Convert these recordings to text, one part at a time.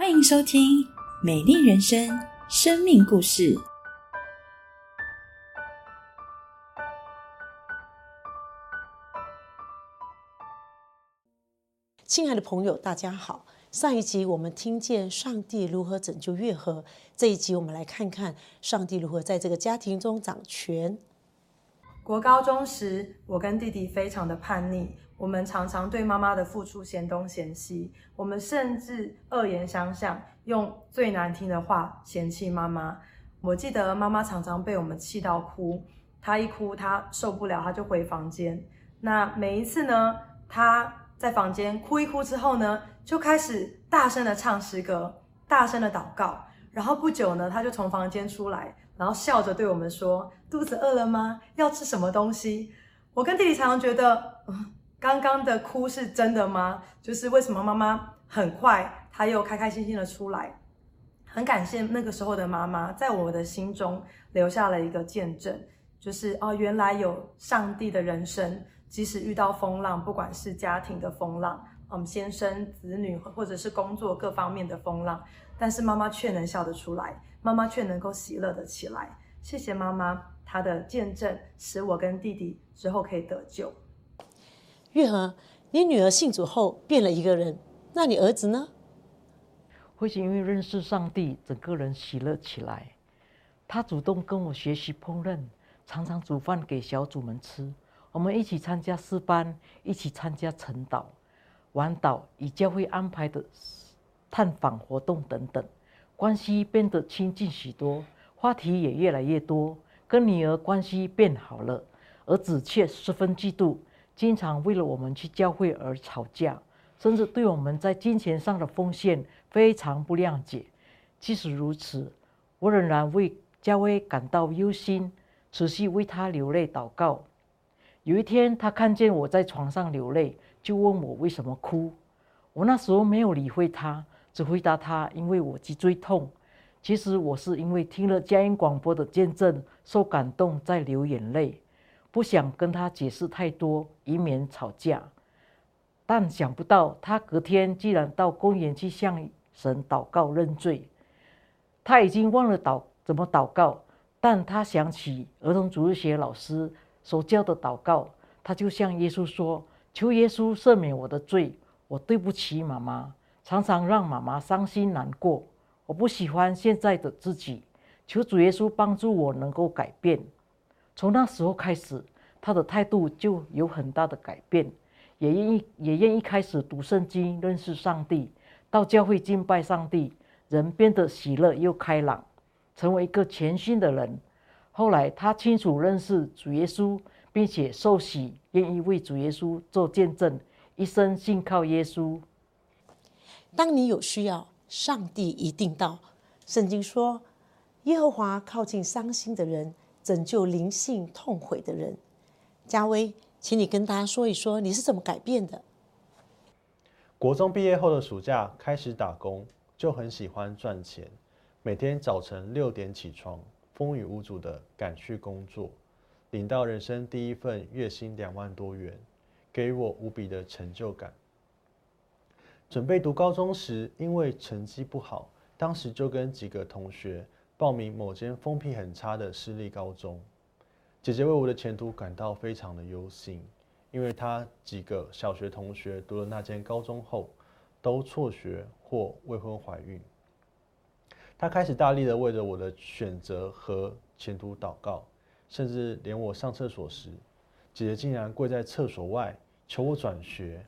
欢迎收听《美丽人生》生命故事。亲爱的朋友，大家好。上一集我们听见上帝如何拯救月和，这一集我们来看看上帝如何在这个家庭中掌权。国高中时，我跟弟弟非常的叛逆，我们常常对妈妈的付出嫌东嫌西，我们甚至恶言相向，用最难听的话嫌弃妈妈。我记得妈妈常常被我们气到哭，她一哭，她受不了，她就回房间。那每一次呢，她在房间哭一哭之后呢，就开始大声的唱诗歌，大声的祷告。然后不久呢，她就从房间出来。然后笑着对我们说：“肚子饿了吗？要吃什么东西？”我跟弟弟常常觉得，刚刚的哭是真的吗？就是为什么妈妈很快她又开开心心的出来？很感谢那个时候的妈妈，在我的心中留下了一个见证，就是哦，原来有上帝的人生，即使遇到风浪，不管是家庭的风浪，嗯，先生、子女，或者是工作各方面的风浪，但是妈妈却能笑得出来。妈妈却能够喜乐的起来，谢谢妈妈，她的见证使我跟弟弟之后可以得救。月和，你女儿信主后变了一个人，那你儿子呢？会是因为认识上帝，整个人喜乐起来。他主动跟我学习烹饪，常常煮饭给小组们吃。我们一起参加诗班，一起参加晨祷、晚祷，以教会安排的探访活动等等。关系变得亲近许多，话题也越来越多，跟女儿关系变好了，儿子却十分嫉妒，经常为了我们去教会而吵架，甚至对我们在金钱上的奉献非常不谅解。即使如此，我仍然为嘉威感到忧心，持续为他流泪祷告。有一天，他看见我在床上流泪，就问我为什么哭。我那时候没有理会他。只回答他，因为我脊椎痛。其实我是因为听了佳音广播的见证，受感动在流眼泪，不想跟他解释太多，以免吵架。但想不到他隔天竟然到公园去向神祷告认罪。他已经忘了祷怎么祷告，但他想起儿童主日学老师所教的祷告，他就向耶稣说：“求耶稣赦免我的罪，我对不起妈妈。”常常让妈妈伤心难过，我不喜欢现在的自己，求主耶稣帮助我能够改变。从那时候开始，他的态度就有很大的改变，也愿意也愿意开始读圣经，认识上帝，到教会敬拜上帝，人变得喜乐又开朗，成为一个全新的人。后来他清楚认识主耶稣，并且受洗，愿意为主耶稣做见证，一生信靠耶稣。当你有需要，上帝一定到。圣经说：“耶和华靠近伤心的人，拯救灵性痛悔的人。”嘉威，请你跟大家说一说，你是怎么改变的？国中毕业后的暑假开始打工，就很喜欢赚钱。每天早晨六点起床，风雨无阻的赶去工作，领到人生第一份月薪两万多元，给我无比的成就感。准备读高中时，因为成绩不好，当时就跟几个同学报名某间风评很差的私立高中。姐姐为我的前途感到非常的忧心，因为她几个小学同学读了那间高中后，都辍学或未婚怀孕。她开始大力的为着我的选择和前途祷告，甚至连我上厕所时，姐姐竟然跪在厕所外求我转学。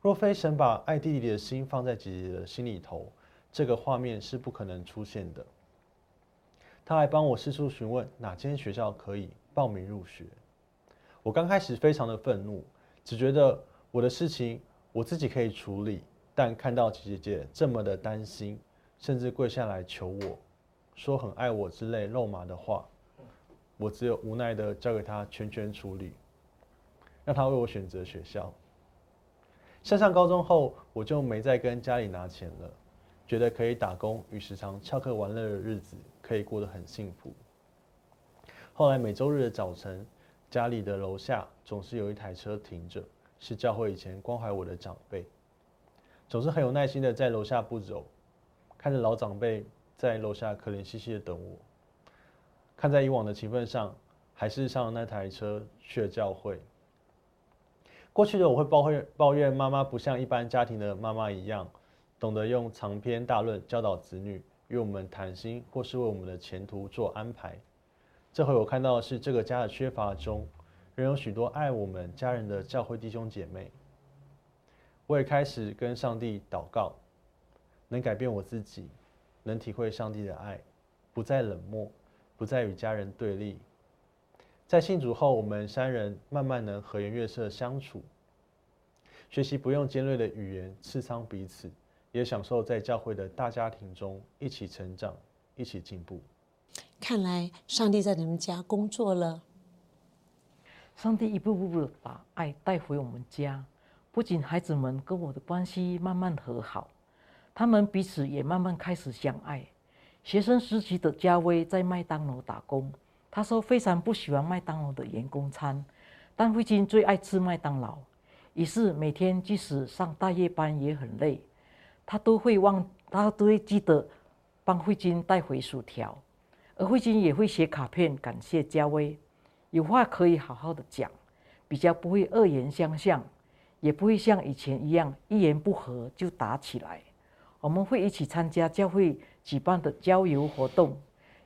若非神把爱弟弟的心放在姐姐的心里头，这个画面是不可能出现的。他还帮我四处询问哪间学校可以报名入学。我刚开始非常的愤怒，只觉得我的事情我自己可以处理。但看到姐姐这么的担心，甚至跪下来求我，说很爱我之类肉麻的话，我只有无奈的交给他全权处理，让他为我选择学校。升上高中后，我就没再跟家里拿钱了，觉得可以打工与时常翘课玩乐的日子可以过得很幸福。后来每周日的早晨，家里的楼下总是有一台车停着，是教会以前关怀我的长辈，总是很有耐心的在楼下不走，看着老长辈在楼下可怜兮兮的等我，看在以往的情分上，还是上那台车去了教会。过去的我会抱怨抱怨妈妈不像一般家庭的妈妈一样，懂得用长篇大论教导子女，与我们谈心，或是为我们的前途做安排。这回我看到的是这个家的缺乏中，仍有许多爱我们家人的教会弟兄姐妹。我也开始跟上帝祷告，能改变我自己，能体会上帝的爱，不再冷漠，不再与家人对立。在信主后，我们三人慢慢能和颜悦色相处，学习不用尖锐的语言刺伤彼此，也享受在教会的大家庭中一起成长、一起进步。看来上帝在你们家工作了。上帝一步步的把爱带回我们家，不仅孩子们跟我的关系慢慢和好，他们彼此也慢慢开始相爱。学生时期的嘉威在麦当劳打工。他说非常不喜欢麦当劳的员工餐，但慧金最爱吃麦当劳，于是每天即使上大夜班也很累，他都会忘，他都会记得帮慧金带回薯条，而慧金也会写卡片感谢嘉威，有话可以好好的讲，比较不会恶言相向，也不会像以前一样一言不合就打起来。我们会一起参加教会举办的郊游活动。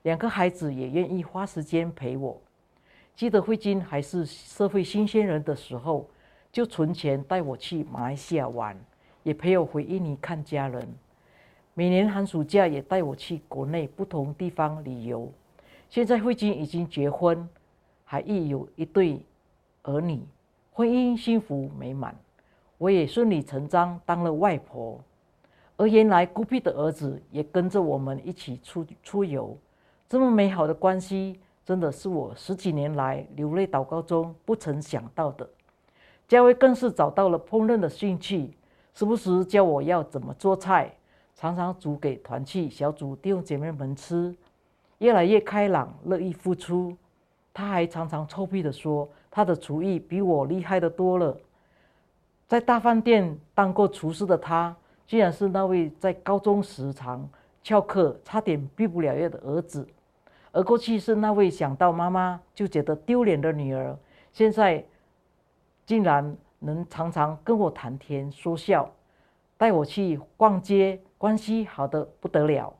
两个孩子也愿意花时间陪我。记得慧金还是社会新鲜人的时候，就存钱带我去马来西亚玩，也陪我回印尼看家人。每年寒暑假也带我去国内不同地方旅游。现在慧金已经结婚，还育有一对儿女，婚姻幸福美满。我也顺理成章当了外婆，而原来孤僻的儿子也跟着我们一起出出游。这么美好的关系，真的是我十几年来流泪祷告中不曾想到的。嘉威更是找到了烹饪的兴趣，时不时教我要怎么做菜，常常煮给团契小组弟兄姐妹们吃，越来越开朗，乐意付出。他还常常臭屁的说，他的厨艺比我厉害的多了。在大饭店当过厨师的他，居然是那位在高中时常翘课、差点毕不了业的儿子。而过去是那位想到妈妈就觉得丢脸的女儿，现在竟然能常常跟我谈天说笑，带我去逛街，关系好的不得了。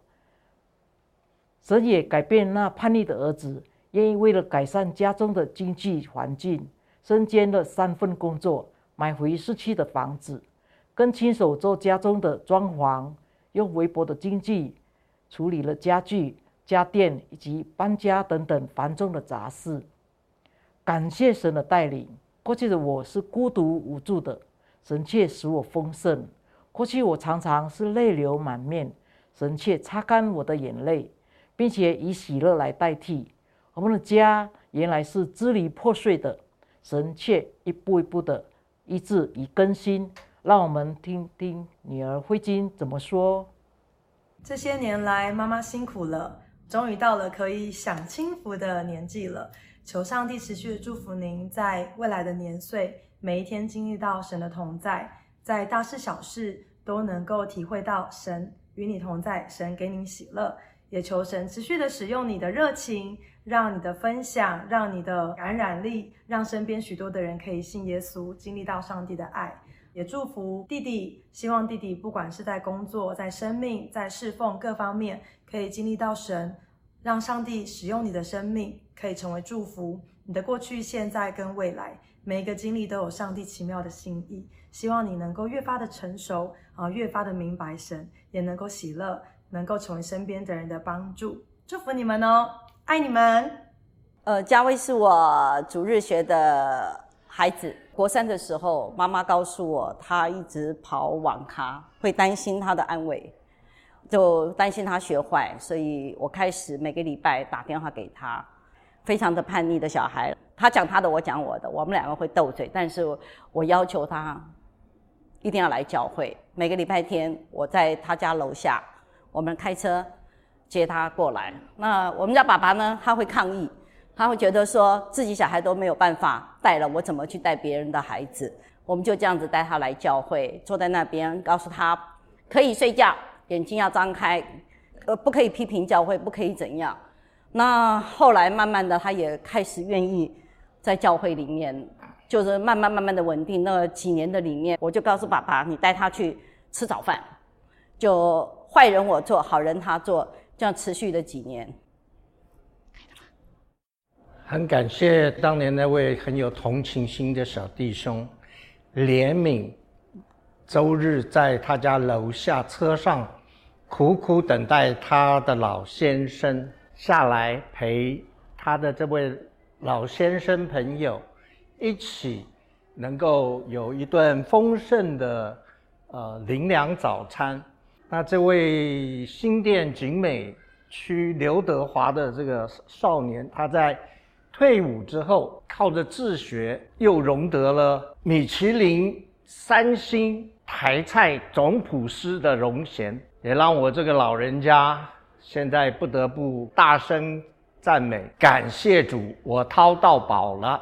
神也改变那叛逆的儿子，愿意为了改善家中的经济环境，身兼了三份工作，买回市区的房子，跟亲手做家中的装潢，用微薄的经济处理了家具。家电以及搬家等等繁重的杂事，感谢神的带领。过去的我是孤独无助的，神却使我丰盛。过去我常常是泪流满面，神却擦干我的眼泪，并且以喜乐来代替。我们的家原来是支离破碎的，神却一步一步的医治与更新。让我们听听女儿慧晶怎么说。这些年来，妈妈辛苦了。终于到了可以享清福的年纪了，求上帝持续的祝福您，在未来的年岁，每一天经历到神的同在，在大事小事都能够体会到神与你同在，神给你喜乐。也求神持续的使用你的热情，让你的分享，让你的感染力，让身边许多的人可以信耶稣，经历到上帝的爱。也祝福弟弟，希望弟弟不管是在工作、在生命、在侍奉各方面，可以经历到神，让上帝使用你的生命，可以成为祝福。你的过去、现在跟未来，每一个经历都有上帝奇妙的心意。希望你能够越发的成熟啊，越发的明白神，也能够喜乐，能够成为身边的人的帮助。祝福你们哦，爱你们。呃，嘉威是我主日学的孩子。国三的时候，妈妈告诉我，他一直跑网咖，会担心他的安危，就担心他学坏，所以我开始每个礼拜打电话给他。非常的叛逆的小孩，他讲他的，我讲我的，我们两个会斗嘴，但是我要求他一定要来教会。每个礼拜天，我在他家楼下，我们开车接他过来。那我们家爸爸呢，他会抗议。他会觉得说自己小孩都没有办法带了，我怎么去带别人的孩子？我们就这样子带他来教会，坐在那边，告诉他可以睡觉，眼睛要张开，呃，不可以批评教会，不可以怎样。那后来慢慢的，他也开始愿意在教会里面，就是慢慢慢慢的稳定。那几年的里面，我就告诉爸爸，你带他去吃早饭，就坏人我做，好人他做，这样持续了几年。很感谢当年那位很有同情心的小弟兄，怜悯周日在他家楼下车上苦苦等待他的老先生下来陪他的这位老先生朋友一起能够有一顿丰盛的呃灵粮早餐。那这位新店景美区刘德华的这个少年，他在。退伍之后，靠着自学，又荣得了米其林三星台菜总厨师的荣衔，也让我这个老人家现在不得不大声赞美，感谢主，我掏到宝了。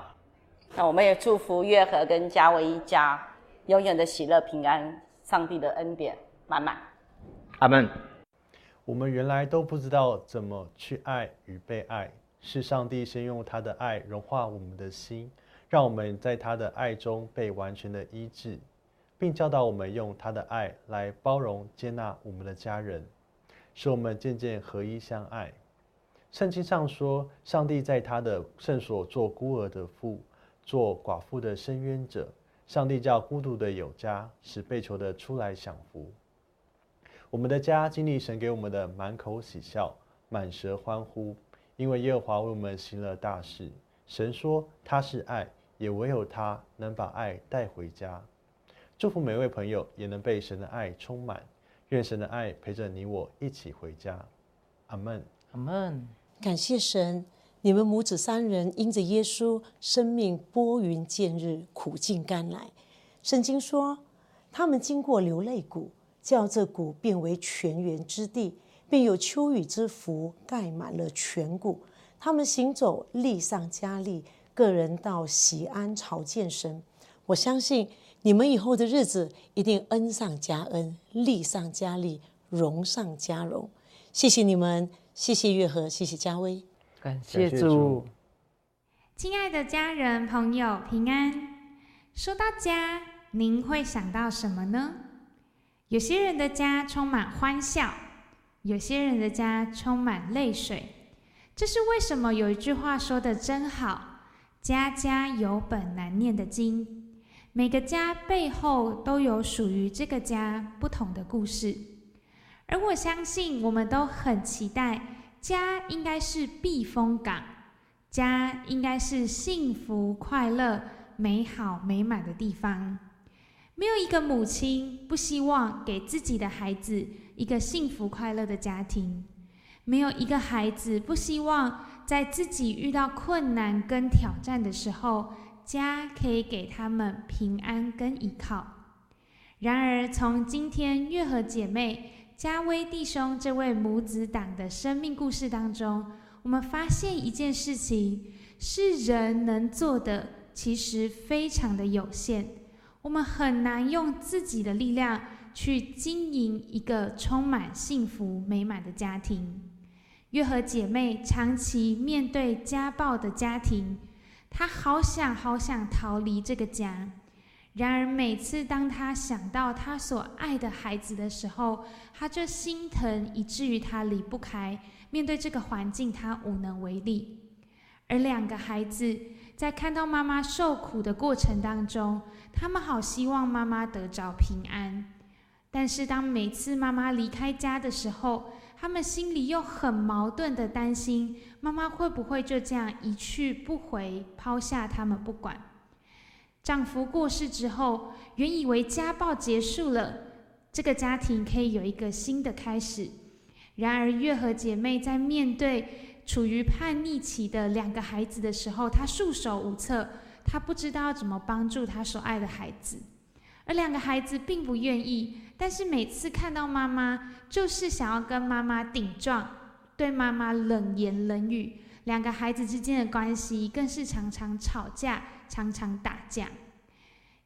那我们也祝福月和跟嘉威一家永远的喜乐平安，上帝的恩典满满。阿门。我们原来都不知道怎么去爱与被爱。是上帝先用他的爱融化我们的心，让我们在他的爱中被完全的医治，并教导我们用他的爱来包容接纳我们的家人，使我们渐渐合一相爱。圣经上说，上帝在他的圣所做孤儿的父，做寡妇的伸冤者。上帝叫孤独的有家，使被囚的出来享福。我们的家经历神给我们的满口喜笑，满舌欢呼。因为耶和华为我们行了大事，神说他是爱，也唯有他能把爱带回家。祝福每位朋友也能被神的爱充满，愿神的爱陪着你我一起回家。阿门，阿门。感谢神，你们母子三人因着耶稣生命拨云见日，苦尽甘来。圣经说，他们经过流泪谷，叫这谷变为泉源之地。并有秋雨之福盖满了全谷，他们行走力上加力，个人到喜安朝见神。我相信你们以后的日子一定恩上加恩，利上加利，荣上加荣。谢谢你们，谢谢月和，谢谢嘉威，感谢主。亲爱的家人朋友平安。说到家，您会想到什么呢？有些人的家充满欢笑。有些人的家充满泪水，这是为什么？有一句话说的真好：“家家有本难念的经。”每个家背后都有属于这个家不同的故事。而我相信，我们都很期待家应该是避风港，家应该是幸福、快乐、美好、美满的地方。没有一个母亲不希望给自己的孩子。一个幸福快乐的家庭，没有一个孩子不希望在自己遇到困难跟挑战的时候，家可以给他们平安跟依靠。然而，从今天月和姐妹、家威弟兄这位母子党的生命故事当中，我们发现一件事情：是人能做的，其实非常的有限。我们很难用自己的力量。去经营一个充满幸福美满的家庭。月和姐妹长期面对家暴的家庭，她好想好想逃离这个家。然而每次当她想到她所爱的孩子的时候，她就心疼，以至于她离不开。面对这个环境，她无能为力。而两个孩子在看到妈妈受苦的过程当中，他们好希望妈妈得着平安。但是，当每次妈妈离开家的时候，他们心里又很矛盾的担心：妈妈会不会就这样一去不回，抛下他们不管？丈夫过世之后，原以为家暴结束了，这个家庭可以有一个新的开始。然而，月和姐妹在面对处于叛逆期的两个孩子的时候，他束手无策，他不知道怎么帮助他所爱的孩子，而两个孩子并不愿意。但是每次看到妈妈，就是想要跟妈妈顶撞，对妈妈冷言冷语，两个孩子之间的关系更是常常吵架，常常打架。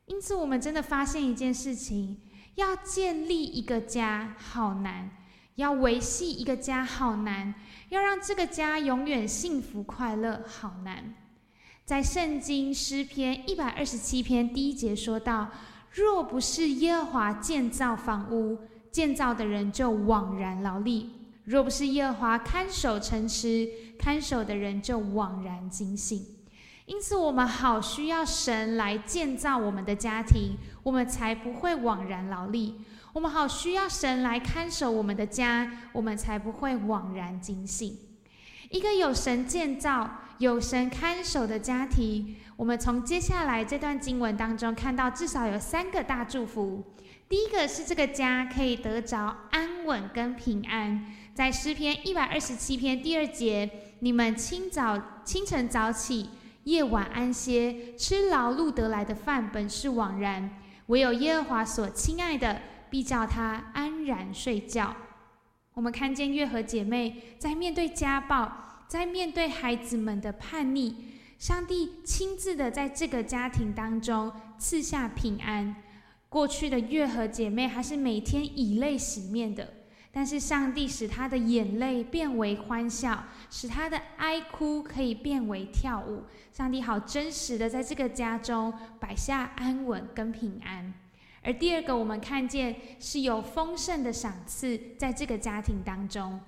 因此，我们真的发现一件事情：要建立一个家好难，要维系一个家好难，要让这个家永远幸福快乐好难。在圣经诗篇一百二十七篇第一节说到：“若不是耶和华建造房屋，建造的人就枉然劳力；若不是耶和华看守城池，看守的人就枉然警醒。”因此，我们好需要神来建造我们的家庭，我们才不会枉然劳力；我们好需要神来看守我们的家，我们才不会枉然惊醒。一个有神建造、有神看守的家庭，我们从接下来这段经文当中看到，至少有三个大祝福。第一个是这个家可以得着安稳跟平安，在诗篇一百二十七篇第二节，你们清早清晨早起。夜晚安歇，吃劳碌得来的饭本是枉然；唯有耶和华所亲爱的，必叫他安然睡觉。我们看见月和姐妹在面对家暴，在面对孩子们的叛逆，上帝亲自的在这个家庭当中赐下平安。过去的月和姐妹还是每天以泪洗面的。但是上帝使他的眼泪变为欢笑，使他的哀哭可以变为跳舞。上帝好真实的在这个家中摆下安稳跟平安。而第二个，我们看见是有丰盛的赏赐在这个家庭当中。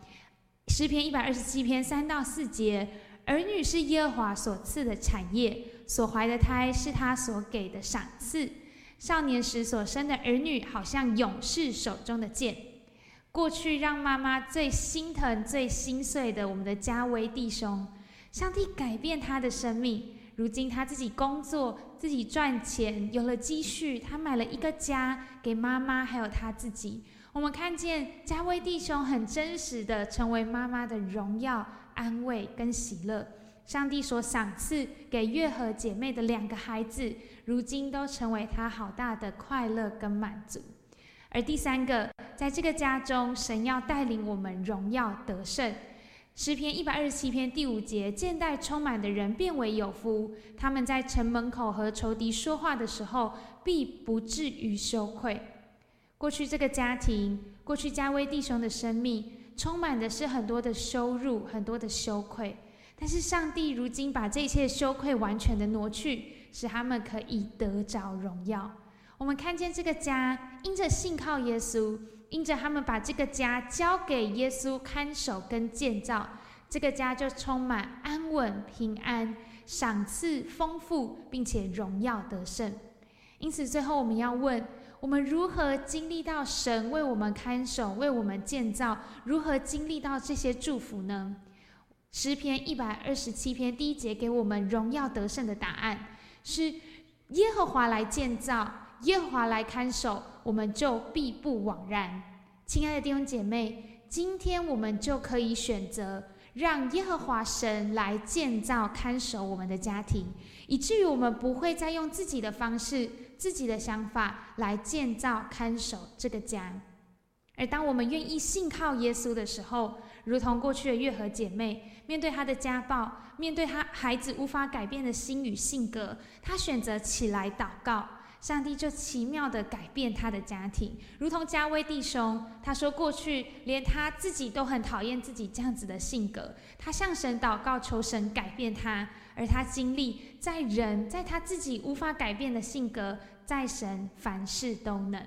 诗篇一百二十七篇三到四节，儿女是耶和华所赐的产业，所怀的胎是他所给的赏赐。少年时所生的儿女，好像勇士手中的剑。过去让妈妈最心疼、最心碎的，我们的加威弟兄，上帝改变他的生命。如今他自己工作，自己赚钱，有了积蓄，他买了一个家给妈妈，还有他自己。我们看见加威弟兄很真实的成为妈妈的荣耀、安慰跟喜乐。上帝所赏赐给月和姐妹的两个孩子，如今都成为他好大的快乐跟满足。而第三个，在这个家中，神要带领我们荣耀得胜。诗篇一百二十七篇第五节，见待充满的人变为有福。他们在城门口和仇敌说话的时候，必不至于羞愧。过去这个家庭，过去加威弟兄的生命，充满的是很多的羞辱，很多的羞愧。但是上帝如今把这一切羞愧完全的挪去，使他们可以得着荣耀。我们看见这个家，因着信靠耶稣，因着他们把这个家交给耶稣看守跟建造，这个家就充满安稳、平安、赏赐丰富，并且荣耀得胜。因此，最后我们要问：我们如何经历到神为我们看守、为我们建造？如何经历到这些祝福呢？诗篇一百二十七篇第一节给我们荣耀得胜的答案是：耶和华来建造。耶和华来看守，我们就必不枉然。亲爱的弟兄姐妹，今天我们就可以选择让耶和华神来建造看守我们的家庭，以至于我们不会再用自己的方式、自己的想法来建造看守这个家。而当我们愿意信靠耶稣的时候，如同过去的月和姐妹，面对他的家暴，面对他孩子无法改变的心与性格，他选择起来祷告。上帝就奇妙的改变他的家庭，如同加威弟兄，他说过去连他自己都很讨厌自己这样子的性格，他向神祷告求神改变他，而他经历在人在他自己无法改变的性格，在神凡事都能。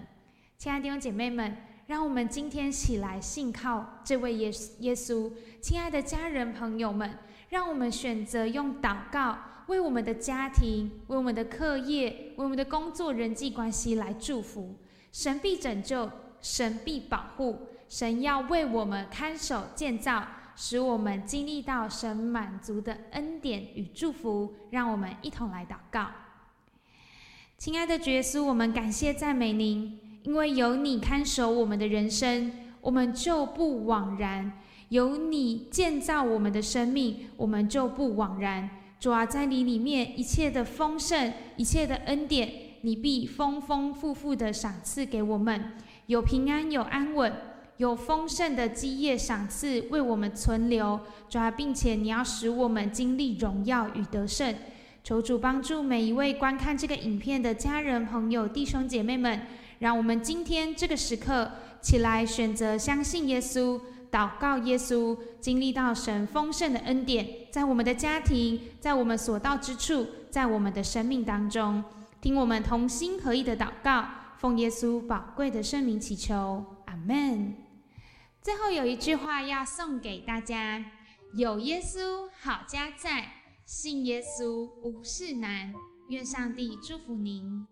亲爱的弟兄姐妹们，让我们今天起来信靠这位耶耶稣。亲爱的家人朋友们，让我们选择用祷告。为我们的家庭，为我们的课业，为我们的工作人际关系来祝福。神必拯救，神必保护，神要为我们看守建造，使我们经历到神满足的恩典与祝福。让我们一同来祷告。亲爱的耶稣，我们感谢赞美您，因为有你看守我们的人生，我们就不枉然；有你建造我们的生命，我们就不枉然。主啊，在你里面一切的丰盛，一切的恩典，你必丰丰富富的赏赐给我们，有平安，有安稳，有丰盛的基业赏赐为我们存留。主啊，并且你要使我们经历荣耀与得胜。求主帮助每一位观看这个影片的家人、朋友、弟兄姐妹们，让我们今天这个时刻起来选择相信耶稣，祷告耶稣，经历到神丰盛的恩典，在我们的家庭，在我们所到之处，在我们的生命当中，听我们同心合意的祷告，奉耶稣宝贵的圣名祈求，阿门。最后有一句话要送给大家：有耶稣好家在，信耶稣无事难。愿上帝祝福您。